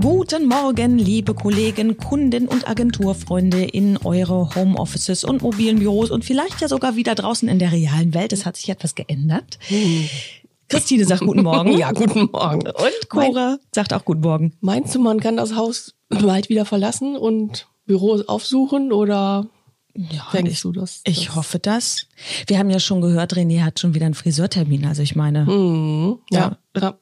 Guten Morgen, liebe Kollegen, Kunden und Agenturfreunde in eure Homeoffices und mobilen Büros und vielleicht ja sogar wieder draußen in der realen Welt. Es hat sich etwas geändert. Christine sagt guten Morgen. Ja, guten Morgen. Und Cora sagt auch guten Morgen. Meinst du, man kann das Haus bald wieder verlassen und Büros aufsuchen oder Ja, denkst ich, du das? ich das hoffe das. Wir haben ja schon gehört, René hat schon wieder einen Friseurtermin. Also ich meine, Mhm, ja, ja.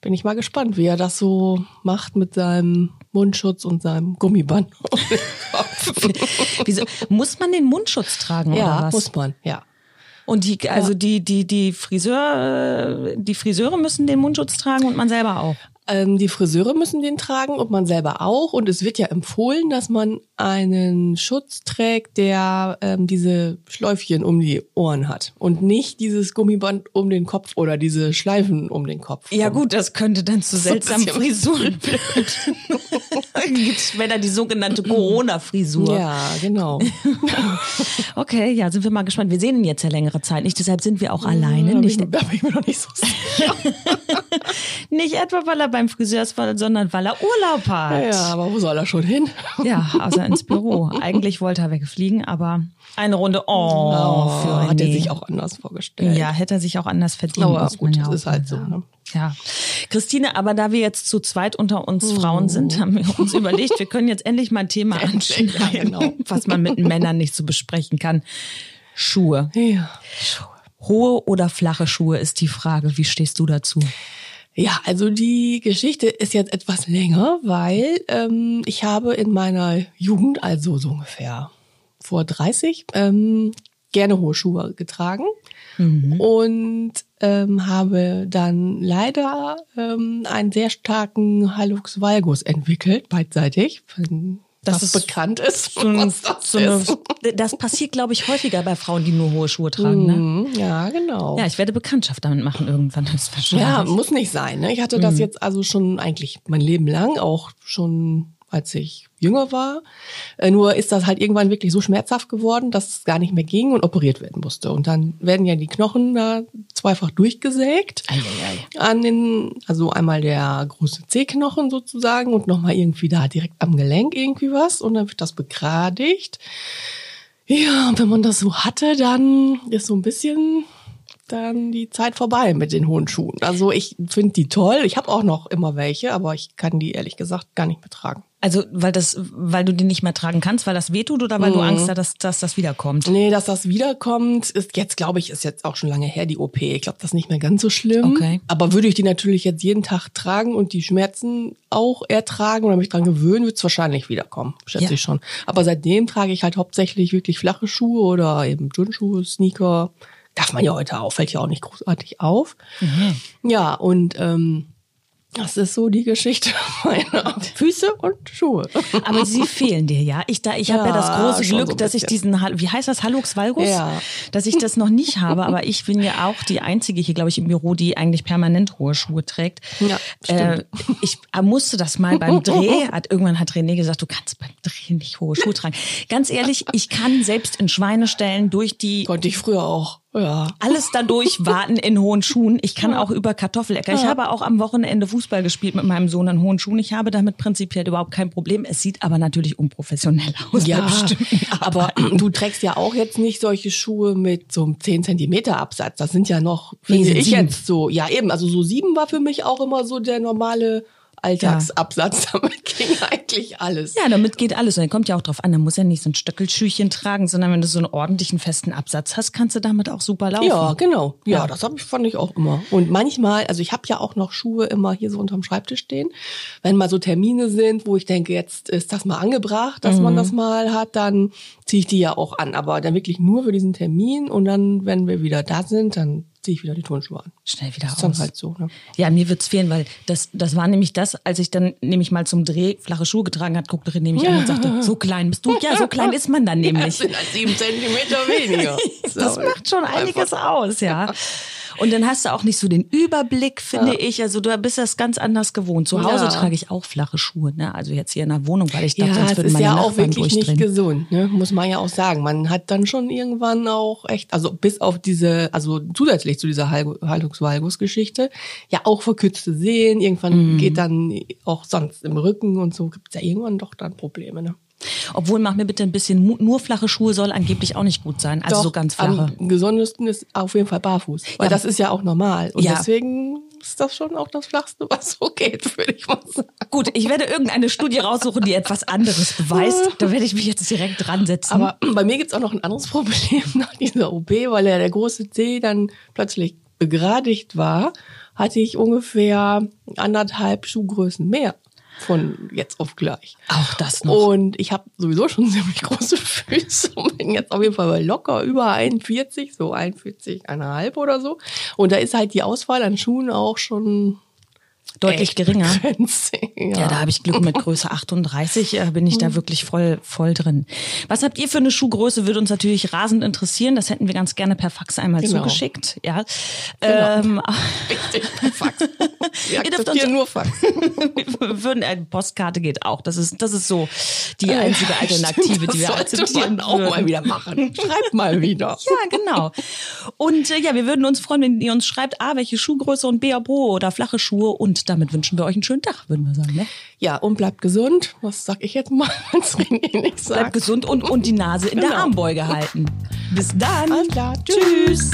Bin ich mal gespannt, wie er das so macht mit seinem Mundschutz und seinem Gummiband. wieso, muss man den Mundschutz tragen oder ja, was? muss man, ja. Und die, also die, die, die Friseur, die Friseure müssen den Mundschutz tragen und man selber auch. Ähm, die Friseure müssen den tragen und man selber auch. Und es wird ja empfohlen, dass man einen Schutz trägt, der ähm, diese Schläufchen um die Ohren hat und nicht dieses Gummiband um den Kopf oder diese Schleifen um den Kopf. Ja gut, das könnte dann zu So seltsamen bisschen Frisuren führen. Gibt's später die sogenannte Corona-Frisur. Ja, genau. Okay, ja, sind wir mal gespannt. Wir sehen ihn jetzt ja längere Zeit nicht, deshalb sind wir auch alleine. Da bin ich, Nicht, da bin ich mir noch nicht so sicher. Nicht etwa, weil er beim Friseur ist, sondern weil er Urlaub hat. Ja, aber wo soll er schon hin? Ja, außer ins Büro. Eigentlich wollte er wegfliegen, aber eine Runde Oh, für hat er sich auch anders vorgestellt. Ja, hätte er sich auch anders verdient. Aber man gut, ja das ist halt so, ne? Ja. Christine, aber da wir jetzt zu zweit unter uns Frauen sind, haben wir uns überlegt, wir können jetzt endlich mal ein Thema Endlich, ja, anschneiden, genau. was man mit Männern nicht so besprechen kann. Schuhe. Ja. Hohe oder flache Schuhe ist die Frage. Wie stehst du dazu? Ja, also die Geschichte ist jetzt etwas länger, weil ähm, ich habe in meiner Jugend, also so ungefähr vor 30, ähm, gerne hohe Schuhe getragen und ähm, habe dann leider ähm, einen sehr starken Hallux valgus entwickelt, beidseitig, Das das, ist bekannt ist. So was das so eine, ist. das passiert, glaube ich, häufiger bei Frauen, die nur hohe Schuhe tragen. Ne? Mhm, Ja, genau. Ja, ich werde Bekanntschaft damit machen irgendwann. Das ist wahrscheinlich. Ja, muss nicht sein. Ne? Ich hatte das jetzt also schon eigentlich mein Leben lang, auch schon als ich jünger war. Äh, nur ist das halt irgendwann wirklich so schmerzhaft geworden, dass es gar nicht mehr ging und operiert werden musste. Und dann werden ja die Knochen da zweifach durchgesägt. An den, also einmal der große C-Knochen sozusagen und nochmal irgendwie da direkt am Gelenk irgendwie was. Und dann wird das begradigt. Ja, und wenn man das so hatte, dann ist so ein bisschen dann die Zeit vorbei mit den hohen Schuhen. Also ich finde die toll. Ich habe auch noch immer welche, aber ich kann die ehrlich gesagt gar nicht mehr tragen. Also, weil das, weil du die nicht mehr tragen kannst, weil das wehtut oder weil du Angst hast, dass, dass das wiederkommt? Nee, dass das wiederkommt, ist jetzt, glaube ich, ist jetzt auch schon lange her, die OP. Ich glaube, das ist nicht mehr ganz so schlimm. Okay. Aber würde ich die natürlich jetzt jeden Tag tragen und die Schmerzen auch ertragen oder mich dran gewöhnen, wird es wahrscheinlich wiederkommen, schätze Ja. ich schon. Aber seitdem trage ich halt hauptsächlich wirklich flache Schuhe oder eben Turnschuhe, Sneaker. Darf man ja heute auch, fällt ja auch nicht großartig auf. Ja, und ähm, das ist so die Geschichte meiner Füße und Schuhe. Aber sie fehlen dir, ja. Ich da, ich habe ja das Ja, große schon Glück, so dass ich diesen, wie heißt das, Hallux valgus, Ja. dass ich das noch nicht habe. Aber ich bin ja auch die einzige hier, glaube ich, im Büro, die eigentlich permanent hohe Schuhe trägt. Ja, äh, ich musste das mal beim Dreh. Hat irgendwann hat René gesagt, du kannst beim Dreh nicht hohe Schuhe tragen. Ganz ehrlich, ich kann selbst in Schweineställen durch die Konnte ich früher auch. Ja. alles dadurch warten in hohen Schuhen. Ich kann auch über Kartoffelecker. Ich habe auch am Wochenende Fußball gespielt mit meinem Sohn in hohen Schuhen. Ich habe damit prinzipiell überhaupt kein Problem. Es sieht aber natürlich unprofessionell aus. Ja, aber du trägst ja auch jetzt nicht solche Schuhe mit so einem 10 Zentimeter Absatz. Das sind ja noch, finde ich sieben. jetzt so, ja eben, also so sieben war für mich auch immer so der normale Alltagsabsatz. Damit ging eigentlich alles. Ja, damit geht alles. Und dann kommt ja auch drauf an, da muss ja nicht so ein Stöckelschüchen tragen, sondern wenn du so einen ordentlichen festen Absatz hast, kannst du damit auch super laufen. Ja, genau. Ja, Ja. das hab ich, fand ich auch immer. Und manchmal, also ich habe ja auch noch Schuhe immer hier so unterm Schreibtisch stehen. Wenn mal so Termine sind, wo ich denke, jetzt ist das mal angebracht, dass man das mal hat, dann ziehe ich die ja auch an. Aber dann wirklich nur für diesen Termin und dann, wenn wir wieder da sind, dann ziehe ich wieder die Turnschuhe an. Schnell wieder Das ist dann aus. halt so. Ne? Ja, mir wird's fehlen, weil das, das war nämlich das, als ich dann nämlich mal zum Dreh flache Schuhe getragen hat, guckte René mich an und sagte, so klein bist du? Ja, so klein ist man dann nämlich. Das sind halt sieben Zentimeter weniger. Das macht schon einiges aus, ja. Und dann hast du auch nicht so den Überblick, finde ich. Also du bist das ganz anders gewohnt. Zu Hause Ja. trage ich auch flache Schuhe, ne? Also jetzt hier in der Wohnung, weil ich dachte, Ja, es würden ist meine ja auch Nachbarn wirklich nicht gesund, ne? muss man ja auch sagen. Man hat dann schon irgendwann auch echt, also bis auf diese, also zusätzlich zu dieser Hal- Haltungs-Valgus-Geschichte, ja auch verkürzte Sehen. Irgendwann Mhm. geht dann auch sonst im Rücken und so gibt's ja irgendwann doch dann Probleme. Ne? Obwohl, mach mir bitte ein bisschen Mut. Nur flache Schuhe soll angeblich auch nicht gut sein. Also Doch, so ganz flache. Am gesundesten ist auf jeden Fall barfuß, weil Ja. das ist ja auch normal. Und Ja. deswegen ist das schon auch das Flachste, was so geht, würde ich mal sagen. Gut, ich werde irgendeine Studie raussuchen, die etwas anderes beweist. Da werde ich mich jetzt direkt dran setzen. Aber bei mir gibt's auch noch ein anderes Problem nach dieser OP, weil ja der große C dann plötzlich begradigt war, hatte ich ungefähr anderthalb Schuhgrößen mehr von jetzt auf gleich. auch das noch. Und ich habe sowieso schon ziemlich große Füße und bin jetzt auf jeden Fall bei locker über 41, so 41,5 oder so. Und da ist halt die Auswahl an Schuhen auch schon Deutlich echt geringer. begrenzt. Ja, da habe ich Glück mit Größe 38, äh, bin ich da wirklich voll, voll drin. Was habt ihr für eine Schuhgröße? Würde uns natürlich rasend interessieren. Das hätten wir ganz gerne per Fax einmal Genau. zugeschickt. Ja. Genau. Ähm, Richtig, Fax. Wir Ihr dürft uns- nur Fax. wir würden, eine Postkarte geht auch. Das ist, das ist so die einzige Alternative, Äh, die wir akzeptieren man auch würden. mal wieder machen. Schreibt mal wieder. Ja, genau. Und äh, ja, wir würden uns freuen, wenn ihr uns schreibt, A, welche Schuhgröße und B, ob hohe oder flache Schuhe. Und damit wünschen wir euch einen schönen Tag, würden wir sagen. Ne? Ja, und bleibt gesund. Was sag ich jetzt mal, wenn es René nicht sagt? Bleibt gesund und, und die Nase in der Genau. Armbeuge halten. Bis dann. Alles klar. Tschüss.